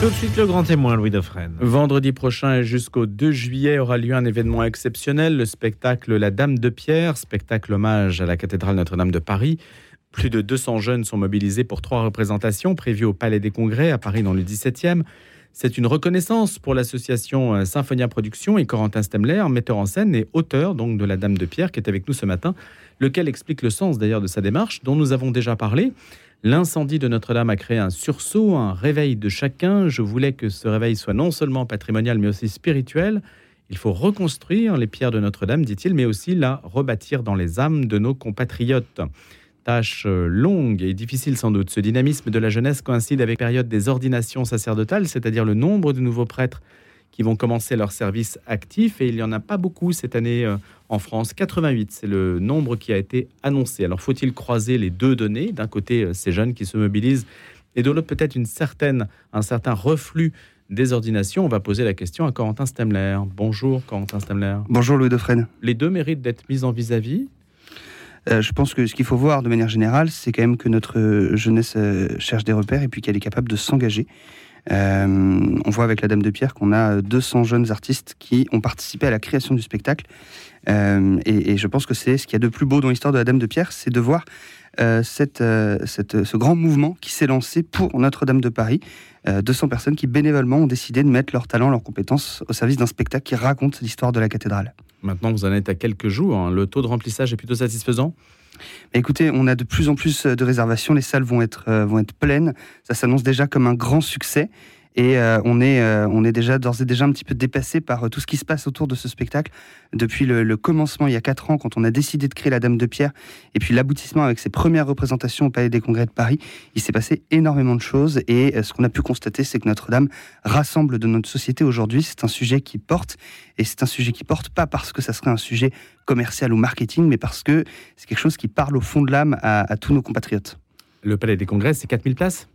Tout de suite le grand témoin Louis Dauphren. Vendredi prochain et jusqu'au 2 juillet aura lieu un événement exceptionnel, le spectacle La Dame de Pierre, spectacle hommage à la cathédrale Notre-Dame de Paris. Plus de 200 jeunes sont mobilisés pour trois représentations prévues au Palais des Congrès à Paris dans le 17e. C'est une reconnaissance pour l'association euh, Symphonia Productions et Corentin Stemler, metteur en scène et auteur donc de La Dame de Pierre, qui est avec nous ce matin, lequel explique le sens d'ailleurs de sa démarche, dont nous avons déjà parlé. L'incendie de Notre-Dame a créé un sursaut, un réveil de chacun. Je voulais que ce réveil soit non seulement patrimonial, mais aussi spirituel. Il faut reconstruire les pierres de Notre-Dame, dit-il, mais aussi la rebâtir dans les âmes de nos compatriotes. Tâche euh, longue et difficile sans doute. Ce dynamisme de la jeunesse coïncide avec la période des ordinations sacerdotales, c'est-à-dire le nombre de nouveaux prêtres qui vont commencer leur service actif. Et il n'y en a pas beaucoup cette année euh, en France. 88, c'est le nombre qui a été annoncé. Alors faut-il croiser les deux données? D'un côté, euh, ces jeunes qui se mobilisent, et de l'autre, peut-être une certaine, un certain reflux des ordinations. On va poser la question à Corentin Stemler. Bonjour Corentin Stemler. Bonjour Louis Dauphren. Les deux méritent d'être mis en vis-à-vis? Euh, je pense que ce qu'il faut voir de manière générale, c'est quand même que notre jeunesse cherche des repères et puis qu'elle est capable de s'engager. Euh, on voit avec la Dame de Pierre qu'on a 200 jeunes artistes qui ont participé à la création du spectacle. Euh, et, je pense que c'est ce qu'il y a de plus beau dans l'histoire de la Dame de Pierre, c'est de voir euh, cette, ce grand mouvement qui s'est lancé pour Notre-Dame de Paris. 200 personnes qui bénévolement ont décidé de mettre leur talent, leurs compétences au service d'un spectacle qui raconte l'histoire de la cathédrale. Maintenant, vous en êtes à quelques jours. Hein. Le taux de remplissage est plutôt satisfaisant? Écoutez, on a de plus en plus de réservations, les salles vont être, vont être pleines, ça s'annonce déjà comme un grand succès. Et euh, on, est, euh, on est déjà d'ores et déjà un petit peu dépassé par euh, tout ce qui se passe autour de ce spectacle. Depuis le, commencement, il y a quatre ans, quand on a décidé de créer la Dame de Pierre, et puis l'aboutissement avec ses premières représentations au Palais des Congrès de Paris, il s'est passé énormément de choses. Et ce qu'on a pu constater, c'est que Notre-Dame rassemble de notre société aujourd'hui. C'est un sujet qui porte, et c'est un sujet qui porte pas parce que ça serait un sujet commercial ou marketing, mais parce que c'est quelque chose qui parle au fond de l'âme à, à tous nos compatriotes. Le Palais des Congrès, c'est 4000 places?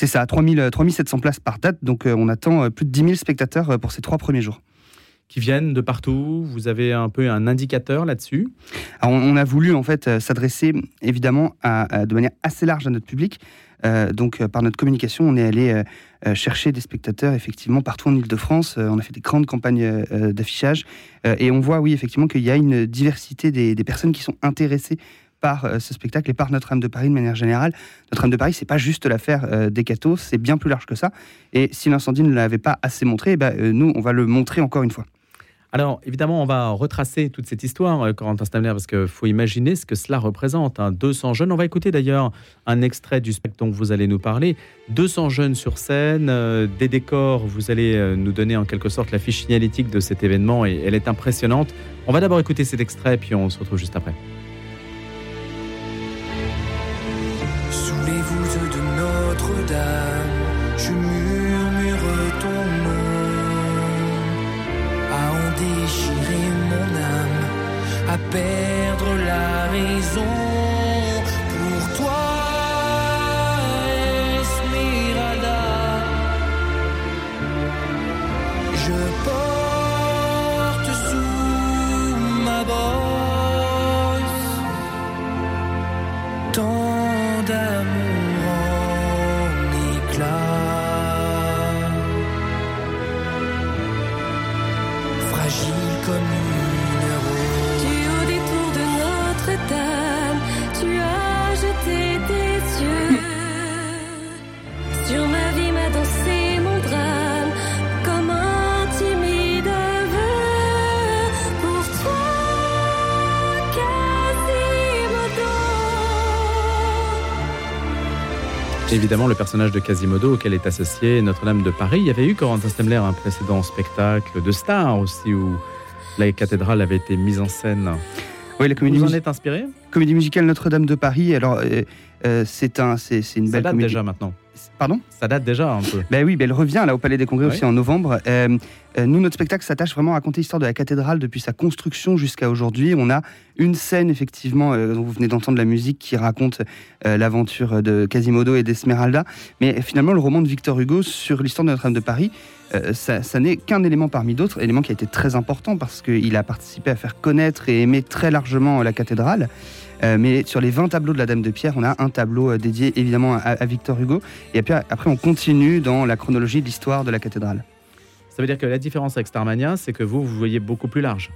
C'est ça, 3000, 3700 places par date. Donc euh, on attend euh, plus de 10 000 spectateurs euh, pour ces trois premiers jours qui viennent de partout Vous avez un peu un indicateur là-dessus on, a voulu en fait s'adresser évidemment à, de manière assez large à notre public. donc par notre communication, on est allé chercher des spectateurs effectivement partout en Ile-de-France. on a fait des grandes campagnes d'affichage et on voit oui effectivement qu'il y a une diversité des, des personnes qui sont intéressées par euh, ce spectacle et par Notre-Dame de Paris de manière générale. Notre-Dame de Paris, c'est pas juste l'affaire euh, des cathos, c'est bien plus large que ça. Et si l'incendie ne l'avait pas assez montré, eh ben, euh, nous, on va le montrer encore une fois. Alors, évidemment, on va retracer toute cette histoire, Corentin Stamler, parce qu'il faut imaginer ce que cela représente. 200 hein. jeunes. On va écouter d'ailleurs un extrait du spectacle dont vous allez nous parler. 200 jeunes sur scène, des décors. Vous allez nous donner en quelque sorte la fiche signalétique de cet événement et elle est impressionnante. On va d'abord écouter cet extrait, puis on se retrouve juste après. À perdre la raison. Évidemment le personnage de Quasimodo auquel est associé Notre-Dame de Paris. Il y avait eu Corentin Stemler un précédent spectacle de star aussi où la cathédrale avait été mise en scène. Oui, la comédie Vous en êtes inspiré? Comédie musicale Notre-Dame de Paris. Alors, euh, euh, c'est un, c'est, une belle Ça date comédie. déjà maintenant. Pardon Ça date déjà un peu. Ben oui, ben elle revient là au Palais des Congrès aussi en novembre. Euh, Euh, nous, notre spectacle s'attache vraiment à raconter l'histoire de la cathédrale depuis sa construction jusqu'à aujourd'hui. On a une scène, effectivement, euh, dont vous venez d'entendre la musique, qui raconte l'aventure de Quasimodo et d'Esmeralda. Mais finalement, le roman de Victor Hugo sur l'histoire de Notre-Dame de Paris, ça, ça n'est qu'un élément parmi d'autres, élément qui a été très important parce qu'il a participé à faire connaître et aimer très largement la cathédrale. Mais sur les 20 tableaux de la Dame de Pierre, on a un tableau dédié évidemment à, Victor Hugo. Et puis après, on continue dans la chronologie de l'histoire de la cathédrale. Ça veut dire que la différence avec Starmania, c'est que vous, vous voyez beaucoup plus large.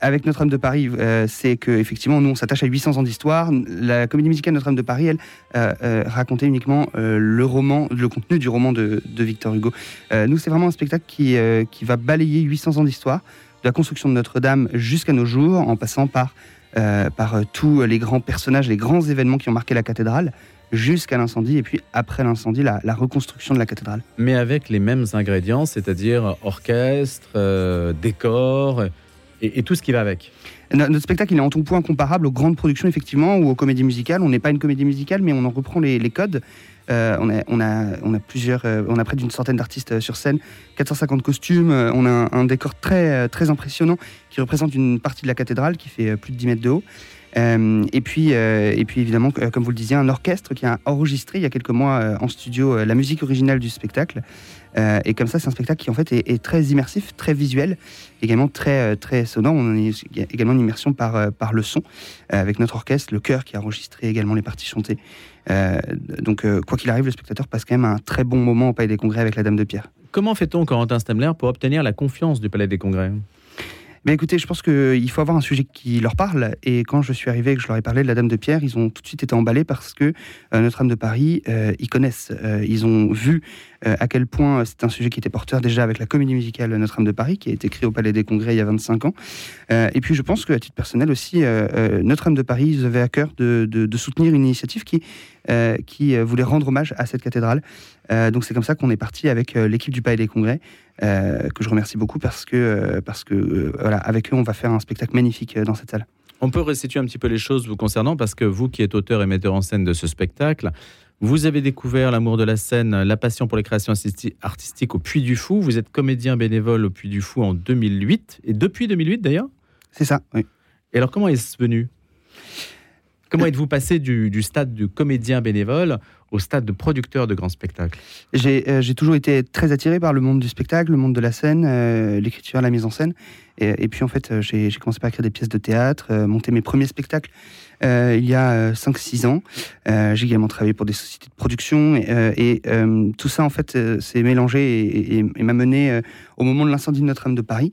Avec Notre-Dame de Paris, euh, c'est que effectivement, nous, on s'attache à 800 ans d'histoire. La comédie musicale Notre-Dame de Paris, elle, euh, euh, racontait uniquement le roman, le contenu du roman de, Victor Hugo. nous, c'est vraiment un spectacle qui, qui va balayer 800 ans d'histoire, de la construction de Notre-Dame jusqu'à nos jours, en passant par, par tous les grands personnages, les grands événements qui ont marqué la cathédrale jusqu'à l'incendie et puis après l'incendie, la, reconstruction de la cathédrale. Mais avec les mêmes ingrédients, c'est-à-dire orchestre, euh, décor et, tout ce qui va avec. Notre spectacle il est en tout point comparable aux grandes productions effectivement ou aux comédies musicales. On n'est pas une comédie musicale mais on en reprend les, codes. Euh, on, a, plusieurs, euh, on a près d'une centaine d'artistes sur scène, 450 costumes, on a un, un, décor très, très impressionnant qui représente une partie de la cathédrale qui fait plus de 10 mètres de haut. Euh, et, puis, euh, et puis évidemment, comme vous le disiez, un orchestre qui a enregistré il y a quelques mois euh, en studio la musique originale du spectacle. et comme ça, c'est un spectacle qui en fait est, très immersif, très visuel, également très, très sonore. On a également une immersion par, par le son, avec notre orchestre, le chœur qui a enregistré également les parties chantées. donc, quoi qu'il arrive, le spectateur passe quand même un très bon moment au Palais des Congrès avec la Dame de Pierre. Comment fait-on, Corentin Stemler, pour obtenir la confiance du Palais des Congrès? Mais écoutez, je pense qu'il faut avoir un sujet qui leur parle. Et quand je suis arrivé et que je leur ai parlé de la Dame de Pierre, ils ont tout de suite été emballés parce que euh, Notre-Dame de Paris, euh, ils connaissent. Euh, ils ont vu à quel point c'est un sujet qui était porteur déjà avec la comédie musicale Notre-Dame de Paris, qui a été créée au Palais des Congrès il y a 25 ans. et puis je pense qu'à titre personnel aussi, Notre-Dame de Paris, ils avaient à cœur de, de soutenir une initiative qui, qui voulait rendre hommage à cette cathédrale. donc c'est comme ça qu'on est parti avec l'équipe du Palais des Congrès. Euh, que je remercie beaucoup parce que, euh, parce que euh, voilà, avec eux, on va faire un spectacle magnifique dans cette salle. On peut restituer un petit peu les choses vous concernant parce que vous qui êtes auteur et metteur en scène de ce spectacle, vous avez découvert l'amour de la scène, la passion pour les créations artistiques au Puy du Fou. Vous êtes comédien bénévole au Puy du Fou en 2008 et depuis 2008 d'ailleurs? C'est ça. Oui. Et alors comment est-ce venu? Comment êtes-vous passé du, stade de comédien bénévole au stade de producteur de grands spectacles? Euh, J'ai toujours été très attiré par le monde du spectacle, le monde de la scène, euh, l'écriture, la mise en scène. Et, puis en fait, euh, j'ai commencé par écrire des pièces de théâtre, monter mes premiers spectacles il y a 5-6 ans. j'ai également travaillé pour des sociétés de production et, tout ça en fait s'est mélangé et, m'a mené au moment de l'incendie de Notre-Dame de Paris.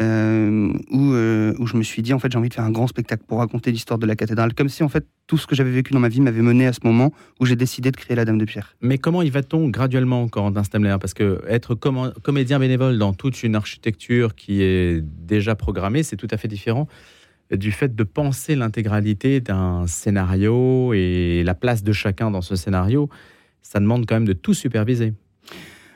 Euh, où, euh, où, je me suis dit en fait j'ai envie de faire un grand spectacle pour raconter l'histoire de la cathédrale, comme si en fait tout ce que j'avais vécu dans ma vie m'avait mené à ce moment où j'ai décidé de créer la Dame de Pierre. Mais comment y va-t-on graduellement, Corentin Stemler? Parce que être comédien bénévole dans toute une architecture qui est déjà programmée, c'est tout à fait différent du fait de penser l'intégralité d'un scénario et la place de chacun dans ce scénario. Ça demande quand même de tout superviser.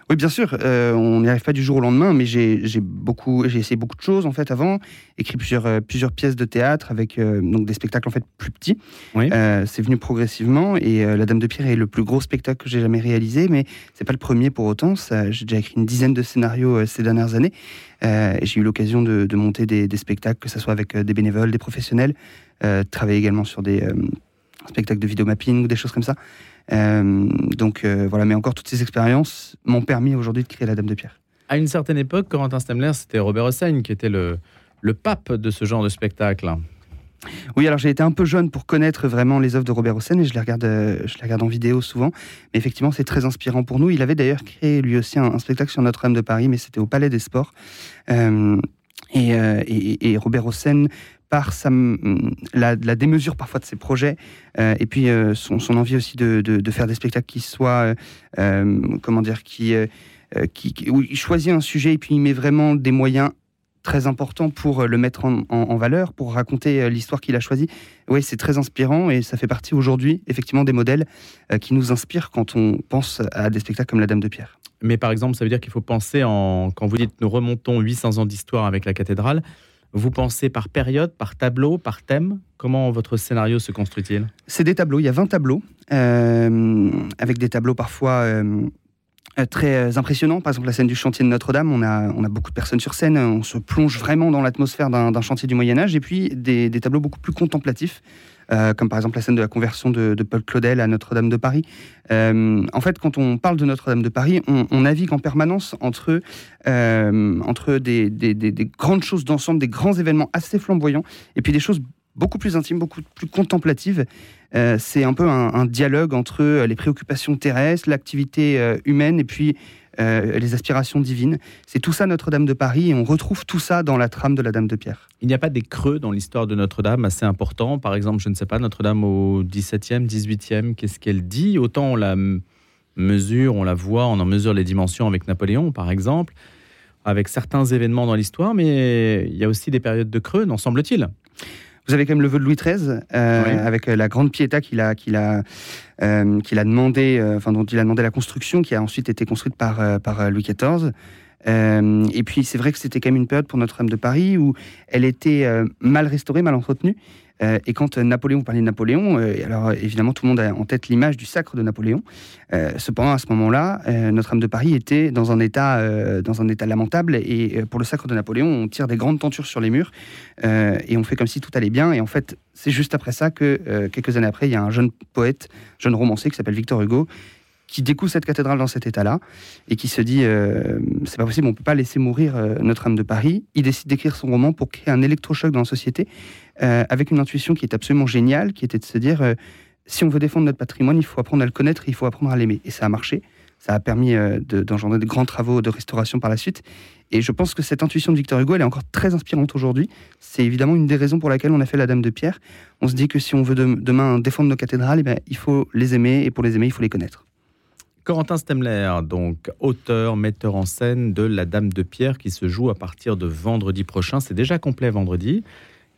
Oui, bien sûr, euh, on n'y arrive pas du jour au lendemain, mais j'ai beaucoup, j'ai essayé beaucoup de choses en fait avant, écrit plusieurs, euh, plusieurs pièces de théâtre avec euh, donc des spectacles en fait plus petits. c'est venu progressivement et La Dame de Pierre est le plus gros spectacle que j'ai jamais réalisé, mais c'est pas le premier pour autant. J'ai déjà écrit une dizaine de scénarios ces dernières années. j'ai eu l'occasion de, monter des, des, spectacles, que ce soit avec des bénévoles, des professionnels, travailler également sur des spectacles de vidéo mapping ou des choses comme ça. Euh, donc euh, voilà, mais encore toutes ces expériences m'ont permis aujourd'hui de créer la Dame de Pierre. À une certaine époque, Corentin Stemler, c'était Robert Hossein qui était le, le pape de ce genre de spectacle. Oui, alors j'ai été un peu jeune pour connaître vraiment les œuvres de Robert Hossein et je les regarde, euh, je les regarde en vidéo souvent. Mais effectivement, c'est très inspirant pour nous. Il avait d'ailleurs créé lui aussi un, spectacle sur Notre-Dame de Paris, mais c'était au Palais des Sports. et, et, Robert Hossein par la, démesure parfois de ses projets, euh, et puis euh, son, envie aussi de, faire des spectacles qui soient, euh, comment dire, qui, qui, où il choisit un sujet et puis il met vraiment des moyens très importants pour le mettre en, valeur, pour raconter l'histoire qu'il a choisie. Oui, c'est très inspirant et ça fait partie aujourd'hui, effectivement, des modèles qui nous inspirent quand on pense à des spectacles comme La Dame de Pierre. Mais par exemple, ça veut dire qu'il faut penser en, quand vous dites nous remontons 800 ans d'histoire avec la cathédrale, vous pensez par période, par tableau, par thème? Comment votre scénario se construit-il? C'est des tableaux, il y a 20 tableaux, euh, avec des tableaux parfois euh, très impressionnants. Par exemple, la scène du chantier de Notre-Dame, on a, on a beaucoup de personnes sur scène, on se plonge vraiment dans l'atmosphère d'un chantier du Moyen Âge, et puis des, tableaux beaucoup plus contemplatifs. Euh, comme par exemple la scène de la conversion de, Paul Claudel à Notre-Dame de Paris. Euh, en fait, quand on parle de Notre-Dame de Paris, on, navigue en permanence entre, euh, entre des, grandes choses d'ensemble, des grands événements assez flamboyants, et puis des choses beaucoup plus intimes, beaucoup plus contemplatives. c'est un peu un, dialogue entre les préoccupations terrestres, l'activité humaine, et puis euh, les aspirations divines. C'est tout ça Notre-Dame de Paris et on retrouve tout ça dans la trame de la Dame de Pierre. Il n'y a pas des creux dans l'histoire de Notre-Dame assez importants. Par exemple, je ne sais pas, Notre-Dame au 17e, 18e, qu'est-ce qu'elle dit? Autant on la mesure, on la voit, on en mesure les dimensions avec Napoléon, par exemple, avec certains événements dans l'histoire, mais il y a aussi des périodes de creux, n'en semble-t-il vous avez quand même le vœu de Louis XIII, euh, avec euh, la grande piéta qu'il a, qu'il a, euh, qu'il a demandé, enfin dont il a demandé la construction, qui a ensuite été construite par, par Louis XIV. Et puis c'est vrai que c'était quand même une période pour Notre-Dame de Paris où elle était mal restaurée, mal entretenue. Euh, et quand euh, Napoléon, vous parlez de Napoléon, euh, alors évidemment tout le monde a en tête l'image du sacre de Napoléon. cependant, à ce moment-là, Notre-Dame de Paris était dans un état, dans un état lamentable. Et pour le sacre de Napoléon, on tire des grandes tentures sur les murs et on fait comme si tout allait bien. Et en fait, c'est juste après ça que quelques années après, il y a un jeune poète, jeune romancier qui s'appelle Victor Hugo, qui découvre cette cathédrale dans cet état-là et qui se dit euh, c'est pas possible, on peut pas laisser mourir euh, Notre-Dame de Paris. Il décide d'écrire son roman pour créer un électrochoc dans la société euh, avec une intuition qui est absolument géniale, qui était de se dire si on veut défendre notre patrimoine, il faut apprendre à le connaître, il faut apprendre à l'aimer. Et ça a marché. Ça a permis d'engendrer de, grands travaux de restauration par la suite. Et je pense que cette intuition de Victor Hugo, elle est encore très inspirante aujourd'hui. C'est évidemment une des raisons pour laquelle on a fait la Dame de Pierre. On se dit que si on veut demain défendre nos cathédrales, eh ben, il faut les aimer, et pour les aimer, il faut les connaître. Corentin Stemler, donc auteur, metteur en scène de La Dame de Pierre qui se joue à partir de vendredi prochain. C'est déjà complet vendredi.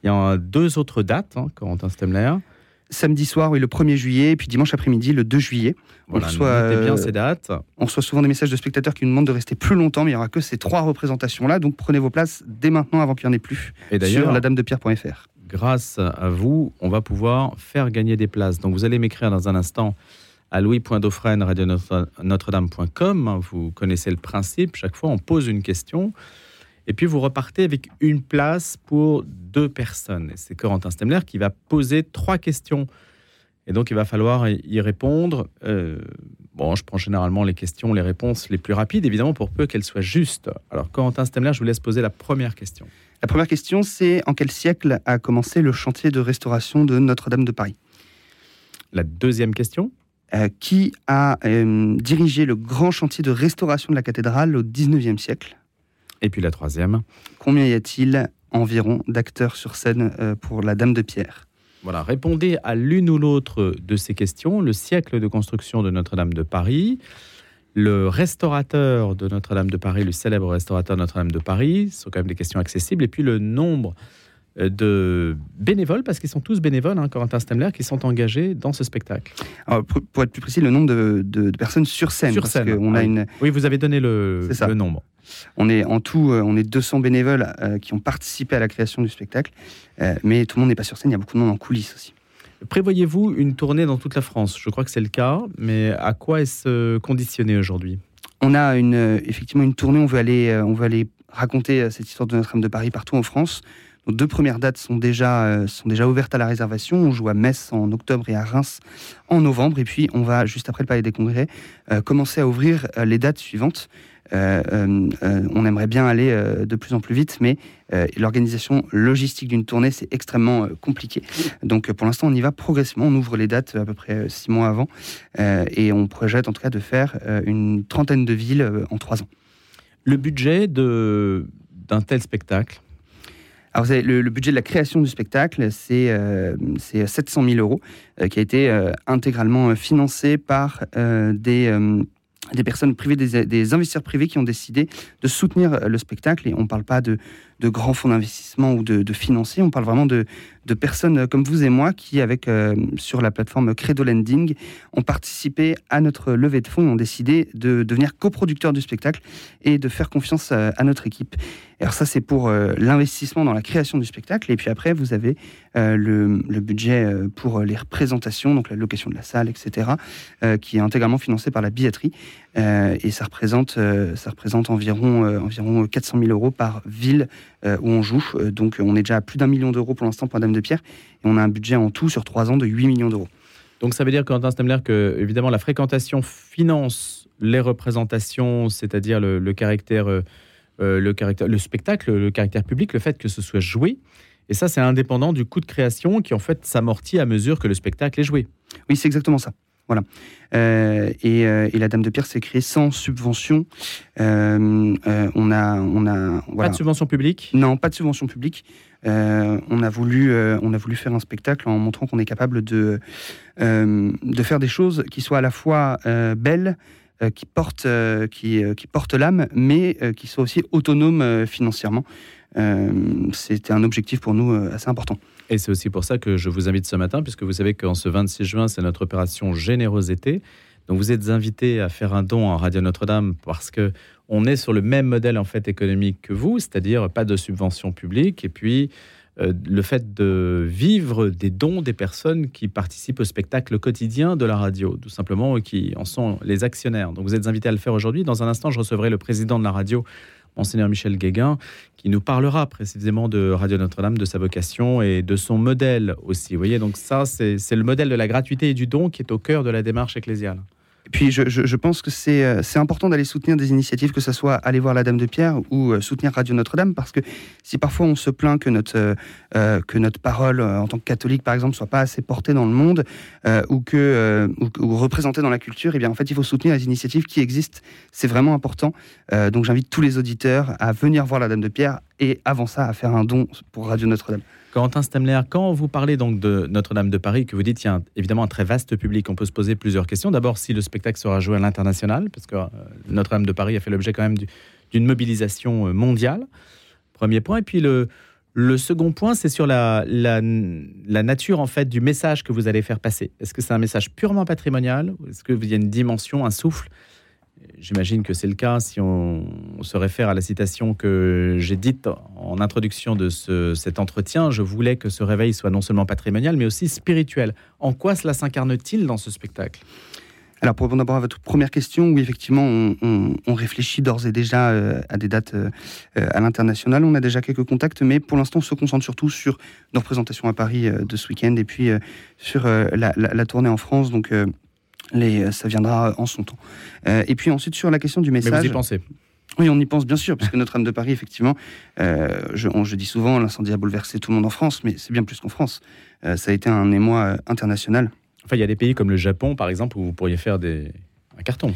Il y a deux autres dates, hein, Corentin Stemler. Samedi soir, oui, le 1er juillet, et puis dimanche après-midi, le 2 juillet. On reçoit, bien euh, ces dates. On reçoit souvent des messages de spectateurs qui nous demandent de rester plus longtemps, mais il n'y aura que ces trois représentations-là. Donc prenez vos places dès maintenant avant qu'il n'y en ait plus. Et sur ladamedepierre.fr. Grâce à vous, on va pouvoir faire gagner des places. Donc vous allez m'écrire dans un instant à louis.dauphren, Vous connaissez le principe. Chaque fois, on pose une question. Et puis, vous repartez avec une place pour deux personnes. c'est Corentin Stemler qui va poser trois questions. Et donc, il va falloir y répondre. Euh, bon, je prends généralement les questions, les réponses les plus rapides, évidemment, pour peu qu'elles soient justes. Alors, Corentin Stemler, je vous laisse poser la première question. La première question, c'est en quel siècle a commencé le chantier de restauration de Notre-Dame de Paris? La deuxième question? Euh, qui a euh, dirigé le grand chantier de restauration de la cathédrale au 19e siècle. Et puis la troisième. Combien y a-t-il environ d'acteurs sur scène euh, pour la Dame de Pierre? Voilà, répondez à l'une ou l'autre de ces questions. Le siècle de construction de Notre-Dame de Paris, le restaurateur de Notre-Dame de Paris, le célèbre restaurateur de Notre-Dame de Paris, ce sont quand même des questions accessibles, et puis le nombre de bénévoles, parce qu'ils sont tous bénévoles, hein, Corentin Stemler, qui sont engagés dans ce spectacle. pour être plus précis, le nombre de, personnes sur scène. Sur scène. On a oui. Une... oui, vous avez donné le, le nombre. On est en tout, euh, on est 200 bénévoles euh, qui ont participé à la création du spectacle, mais tout le monde n'est pas sur scène. Il y a beaucoup de monde en coulisses aussi. Prévoyez-vous une tournée dans toute la France? Je crois que c'est le cas, mais à quoi est-ce conditionné aujourd'hui? On a une, effectivement une tournée. On veut aller, on veut aller raconter cette histoire de Notre-Dame de Paris partout en France. Nos deux premières dates sont déjà, euh, sont déjà ouvertes à la réservation. On joue à Metz en octobre et à Reims en novembre. Et puis, on va, juste après le Palais des Congrès, euh, commencer à ouvrir euh, les dates suivantes. on aimerait bien aller de plus en plus vite, mais l'organisation logistique d'une tournée, c'est extrêmement compliqué. Donc pour l'instant, on y va progressivement. On ouvre les dates à peu près six mois avant et on projette en tout cas de faire une trentaine de villes en trois ans. Le budget d'un tel spectacle alors, le, budget de la création du spectacle, c'est 700 000 euros, euh, qui a été euh, intégralement financé par euh, des des personnes privées, des, investisseurs privés qui ont décidé de soutenir le spectacle. Et on ne parle pas de, de grands fonds d'investissement ou de, de, financiers. On parle vraiment de, de personnes comme vous et moi qui, avec sur la plateforme Credo Lending, ont participé à notre levée de fonds et ont décidé de devenir coproducteurs du spectacle et de faire confiance à, à notre équipe. Alors ça, c'est pour l'investissement dans la création du spectacle. Et puis après, vous avez le, le, budget pour les représentations, donc la location de la salle, etc., qui est intégralement financé par la billetterie. Et ça représente, ça représente environ, environ 400 000 euros par ville où on joue. Donc on est déjà à plus d'un million d'euros pour l'instant pour Dame de Pierre. Et on a un budget en tout sur trois ans de 8 millions d'euros. Donc ça veut dire, Quentin Stemler, que évidemment la fréquentation finance les représentations, c'est-à-dire le, le, caractère, euh, le caractère, le spectacle, le caractère public, le fait que ce soit joué. Et ça, c'est indépendant du coût de création qui en fait s'amortit à mesure que le spectacle est joué. Oui, c'est exactement ça. Voilà. Euh, et, euh, et, la Dame de Pierre s'est créée sans subvention. Euh, on a, on a voilà. pas de subvention publique. Non, pas de subvention publique. on a voulu, on a voulu faire un spectacle en montrant qu'on est capable de de faire des choses qui soient à la fois belles, qui portent, qui, qui portent l'âme, mais qui soient aussi autonomes financièrement. C'était un objectif pour nous assez important. Et c'est aussi pour ça que je vous invite ce matin, puisque vous savez qu'en ce 26 juin, c'est notre opération Générosité. Donc vous êtes invité à faire un don à Radio Notre-Dame parce que on est sur le même modèle en fait économique que vous, c'est-à-dire pas de subvention publique et puis euh, le fait de vivre des dons des personnes qui participent au spectacle quotidien de la radio, tout simplement, qui en sont les actionnaires. Donc vous êtes invité à le faire aujourd'hui. Dans un instant, je recevrai le président de la radio, Monseigneur Michel Guéguin, qui nous parlera précisément de Radio Notre-Dame, de sa vocation et de son modèle aussi. Vous voyez, donc ça, c'est le modèle de la gratuité et du don qui est au cœur de la démarche ecclésiale. Puis je, pense que c'est euh, important d'aller soutenir des initiatives, que ce soit aller voir la Dame de Pierre ou euh, soutenir Radio Notre-Dame, parce que si parfois on se plaint que notre, euh, que notre parole en tant que catholique, par exemple, soit pas assez portée dans le monde ou, que, ou, représentée dans la culture, eh bien en fait il faut soutenir les initiatives qui existent. C'est vraiment important. donc j'invite tous les auditeurs à venir voir la Dame de Pierre et avant ça à faire un don pour Radio Notre-Dame. Quentin Stemler, quand vous parlez donc de Notre-Dame de Paris, que vous dites qu'il y a évidemment un très vaste public, on peut se poser plusieurs questions. D'abord, si le spectacle sera joué à l'international, parce que euh, Notre-Dame de Paris a fait l'objet quand même d'une mobilisation euh, mondiale. Premier point. Et puis le, second point, c'est sur la, nature en fait du message que vous allez faire passer. Est-ce que c'est un message purement patrimonial Est-ce qu'il y a une dimension, un souffle J'imagine que c'est le cas si on, se réfère à la citation que j'ai dite en introduction de ce, cet entretien. Je voulais que ce réveil soit non seulement patrimonial, mais aussi spirituel. En quoi cela s'incarne-t-il dans ce spectacle? Alors, pour répondre d'abord à votre première question, oui, effectivement, on, réfléchit d'ores et déjà euh, à des dates euh, à l'international. On a déjà quelques contacts, mais pour l'instant, on se concentre surtout sur nos représentations à Paris euh, de ce week-end et puis sur la, la, tournée en France. Donc, les, euh, ça viendra en son temps. Euh, et puis ensuite, sur la question du message. Mais vous y pensez oui, on y pense bien sûr, puisque Notre-Dame de Paris, effectivement, euh, je, on, je, dis souvent, l'incendie a bouleversé tout le monde en France, mais c'est bien plus qu'en France. Euh, ça a été un émoi international. Enfin, il y a des pays comme le Japon, par exemple, où vous pourriez faire des... un carton.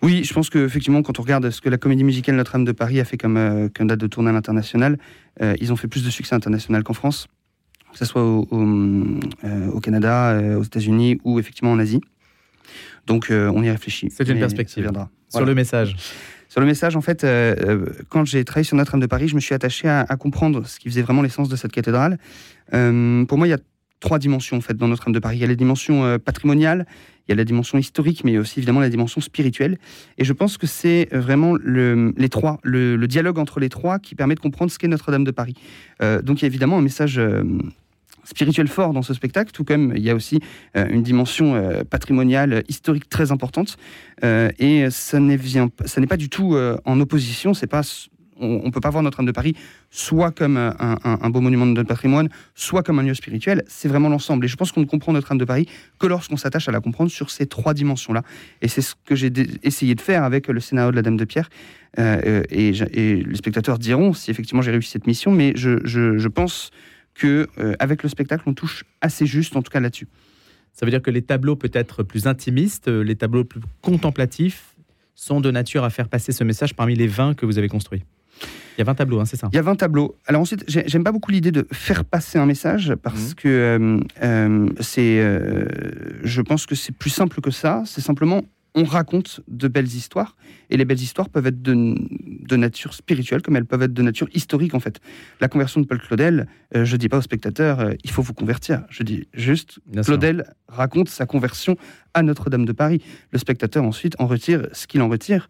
Oui, je pense qu'effectivement, quand on regarde ce que la comédie musicale Notre-Dame de Paris a fait comme, euh, comme date de tournée à l'international, euh, ils ont fait plus de succès international qu'en France, que ce soit au, au, au Canada, aux États-Unis ou effectivement en Asie. Donc euh, on y réfléchit. C'est une perspective. Sur voilà. le message. Sur le message, en fait, euh, euh, quand j'ai travaillé sur Notre-Dame de Paris, je me suis attaché à, à, comprendre ce qui faisait vraiment l'essence de cette cathédrale. Euh, pour moi, il y a trois dimensions en fait dans Notre-Dame de Paris. Il y a la dimension euh, patrimoniale, il y a la dimension historique, mais aussi évidemment la dimension spirituelle. Et je pense que c'est vraiment le, les trois, le, le, dialogue entre les trois qui permet de comprendre ce qu'est Notre-Dame de Paris. Donc il y a évidemment un message spirituel fort dans ce spectacle, tout comme il y a aussi euh, une dimension euh, patrimoniale, historique très importante. Euh, et ça n'est pas du tout euh, en opposition, pas on ne peut pas voir Notre-Dame de Paris soit comme un, beau monument de notre patrimoine, soit comme un lieu spirituel. C'est vraiment l'ensemble. Et je pense qu'on ne comprend Notre-Dame de Paris que lorsqu'on s'attache à la comprendre sur ces trois dimensions-là. Et c'est ce que j'ai essayé de faire avec le scénario de la Dame de Pierre. Euh, et, les spectateurs diront si effectivement j'ai réussi cette mission, mais je pense que euh, avec le spectacle, on touche assez juste, en tout cas là-dessus. Ça veut dire que les tableaux peut-être plus intimistes, euh, les tableaux plus contemplatifs, sont de nature à faire passer ce message parmi les 20 que vous avez construits. Il y a 20 tableaux, hein, c'est ça Il y a 20 tableaux. Alors ensuite, j'aime pas beaucoup l'idée de faire passer un message parce mmh. que euh, euh, c'est, euh, je pense que c'est plus simple que ça. C'est simplement on raconte de belles histoires. Et les belles histoires peuvent être de, de nature spirituelle, comme elles peuvent être de nature historique, en fait. La conversion de Paul Claudel, euh, je dis pas aux spectateurs, euh, il faut vous convertir. Je dis juste, Bien sûr. Claudel raconte sa conversion à Notre-Dame de Paris. Le spectateur, ensuite, en retire ce qu'il en retire.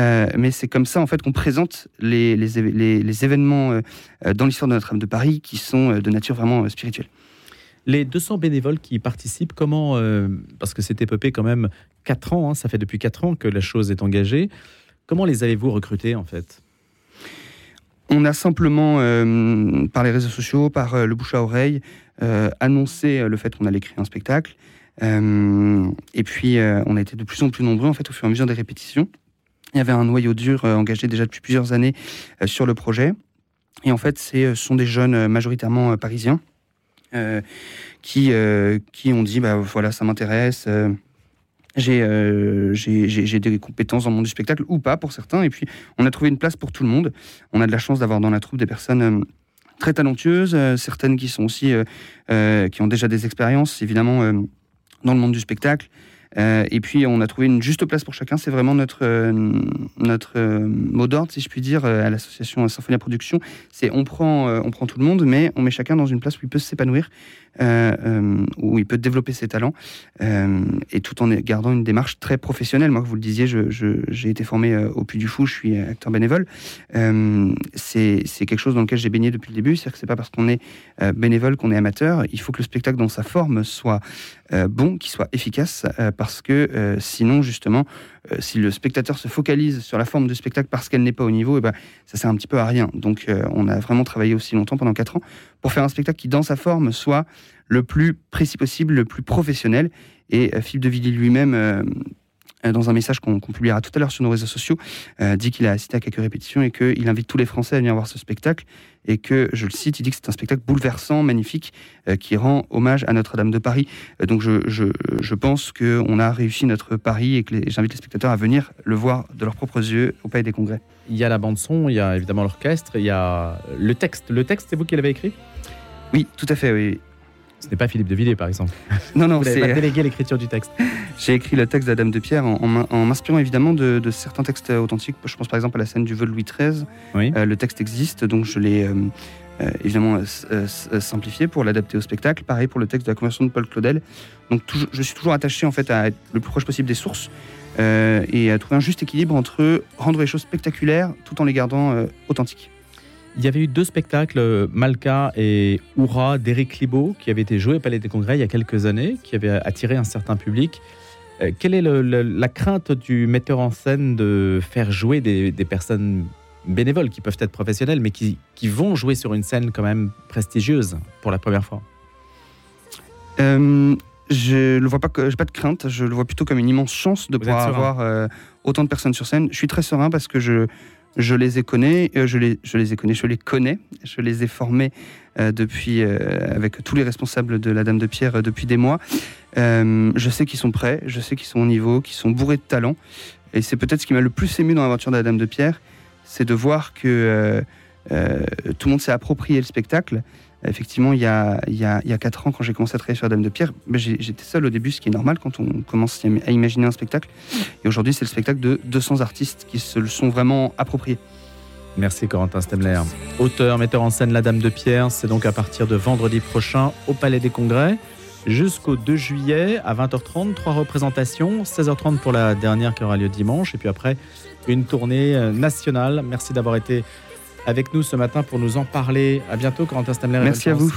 Euh, mais c'est comme ça, en fait, qu'on présente les, les, éve- les- les événements dans l'histoire de Notre-Dame de Paris qui sont de nature vraiment spirituelle. Les 200 bénévoles qui y participent, comment, euh, parce que c'est épopée quand même 4 ans, hein, ça fait depuis 4 ans que la chose est engagée, comment les avez-vous recrutés en fait? On a simplement, euh, par les réseaux sociaux, par euh, le bouche à oreille, annoncé le fait qu'on allait créer un spectacle. Et puis, on a été de plus en plus nombreux, en fait, au fur et à mesure des répétitions. Il y avait un noyau dur engagé déjà depuis plusieurs années sur le projet. Et en fait, ce sont des jeunes majoritairement parisiens qui, euh, qui ont dit, bah, voilà, ça m'intéresse. euh, j'ai euh, des compétences dans le monde du spectacle ou pas pour certains. Et puis, on a trouvé une place pour tout le monde. On a de la chance d'avoir dans la troupe des personnes euh, très talentueuses, euh, certaines qui sont aussi euh, euh, qui ont déjà des expériences, évidemment, euh, dans le monde du spectacle. Euh, et puis, on a trouvé une juste place pour chacun. C'est vraiment notre, euh, notre euh, mot d'ordre, si je puis dire, à l'association Symphonia Production. C'est on prend, on prend tout le monde, mais on met chacun dans une place où il peut s'épanouir, où il peut développer ses talents, et tout en gardant une démarche très professionnelle. Moi, vous le disiez, j'ai été formé au Puy du Fou, je suis acteur bénévole. C'est quelque chose dans lequel j'ai baigné depuis le début. C'est-à-dire que c'est pas parce qu'on est bénévole qu'on est amateur. Il faut que le spectacle dans sa forme soit bon, qu'il soit efficace, parce que euh, sinon, justement, euh, si le spectateur se focalise sur la forme du spectacle parce qu'elle n'est pas au niveau, et ben, ça sert un petit peu à rien. Donc, euh, on a vraiment travaillé aussi longtemps, pendant quatre ans, pour faire un spectacle qui, dans sa forme, soit le plus précis possible, le plus professionnel. Et Philippe de Villiers lui-même, dans un message qu'on publiera tout à l'heure sur nos réseaux sociaux, euh, dit qu'il a assisté à quelques répétitions et qu'il invite tous les Français à venir voir ce spectacle. Et que, je le cite, il dit que c'est un spectacle bouleversant, magnifique, euh, qui rend hommage à Notre-Dame de Paris. Euh, donc je, je, je pense qu'on a réussi notre pari et que j'invite les spectateurs à venir le voir de leurs propres yeux au Palais des Congrès. Il y a la bande son, il y a évidemment l'orchestre, il y a le texte. Le texte, c'est vous qui l'avez écrit? Oui, tout à fait, oui. Ce n'est pas Philippe de Villiers par exemple. Non, non, c'est... pas délégué l'écriture du texte. J'ai écrit le texte Dame de Pierre en, en m'in- en m'inspirant évidemment de, de certains textes authentiques. Je pense par exemple à la scène du vol de Louis XIII. Oui. Euh, le texte existe, donc je l'ai euh, euh, évidemment euh, euh, euh, simplifié pour l'adapter au spectacle. Pareil pour le texte de la conversion de Paul Claudel. Donc je suis toujours attaché en fait à être le plus proche possible des sources et à trouver un juste équilibre entre rendre les choses spectaculaires tout en les gardant authentiques. Il y avait eu deux spectacles, euh, Malka et Oura d'Éric Libaud, qui avaient été joués au Palais des Congrès il y a quelques années, qui avaient attiré un certain public. Euh, quelle est le- le- la crainte du metteur en scène de faire jouer des, des personnes bénévoles qui peuvent être professionnelles, mais qui, qui vont jouer sur une scène quand même prestigieuse pour la première fois? Euh, je le vois pas, que- j'ai pas de crainte. Je le vois plutôt comme une immense chance de Vous pouvoir avoir euh, autant de personnes sur scène. Je suis très serein parce que je je les ai connus, euh, je les je les ai connus, je les connais, je les ai formés euh, depuis euh, avec tous les responsables de la Dame de Pierre euh, depuis des mois. Je sais qu'ils sont prêts, je sais qu'ils sont au niveau, qu'ils sont bourrés de talent. Et c'est peut-être ce qui m'a le plus ému dans l'aventure de la Dame de Pierre, c'est de voir que tout le monde s'est approprié le spectacle. Effectivement, il y a, il quatre ans, quand j'ai commencé à travailler sur la Dame de Pierre, ben, j'étais seul au début, ce qui est normal quand on commence à imaginer un spectacle. Et aujourd'hui, c'est le spectacle de 200 artistes qui se le sont vraiment appropriés. Merci Corentin Stemler. Auteur, metteur en scène La Dame de Pierre, c'est donc à partir de vendredi prochain au Palais des Congrès jusqu'au 2 juillet à 20h30, trois représentations, 16h30 pour la dernière qui aura lieu dimanche et puis après une tournée euh, nationale. Merci d'avoir été avec nous ce matin pour nous en parler. À bientôt Corentin Stemler. et Merci à vous.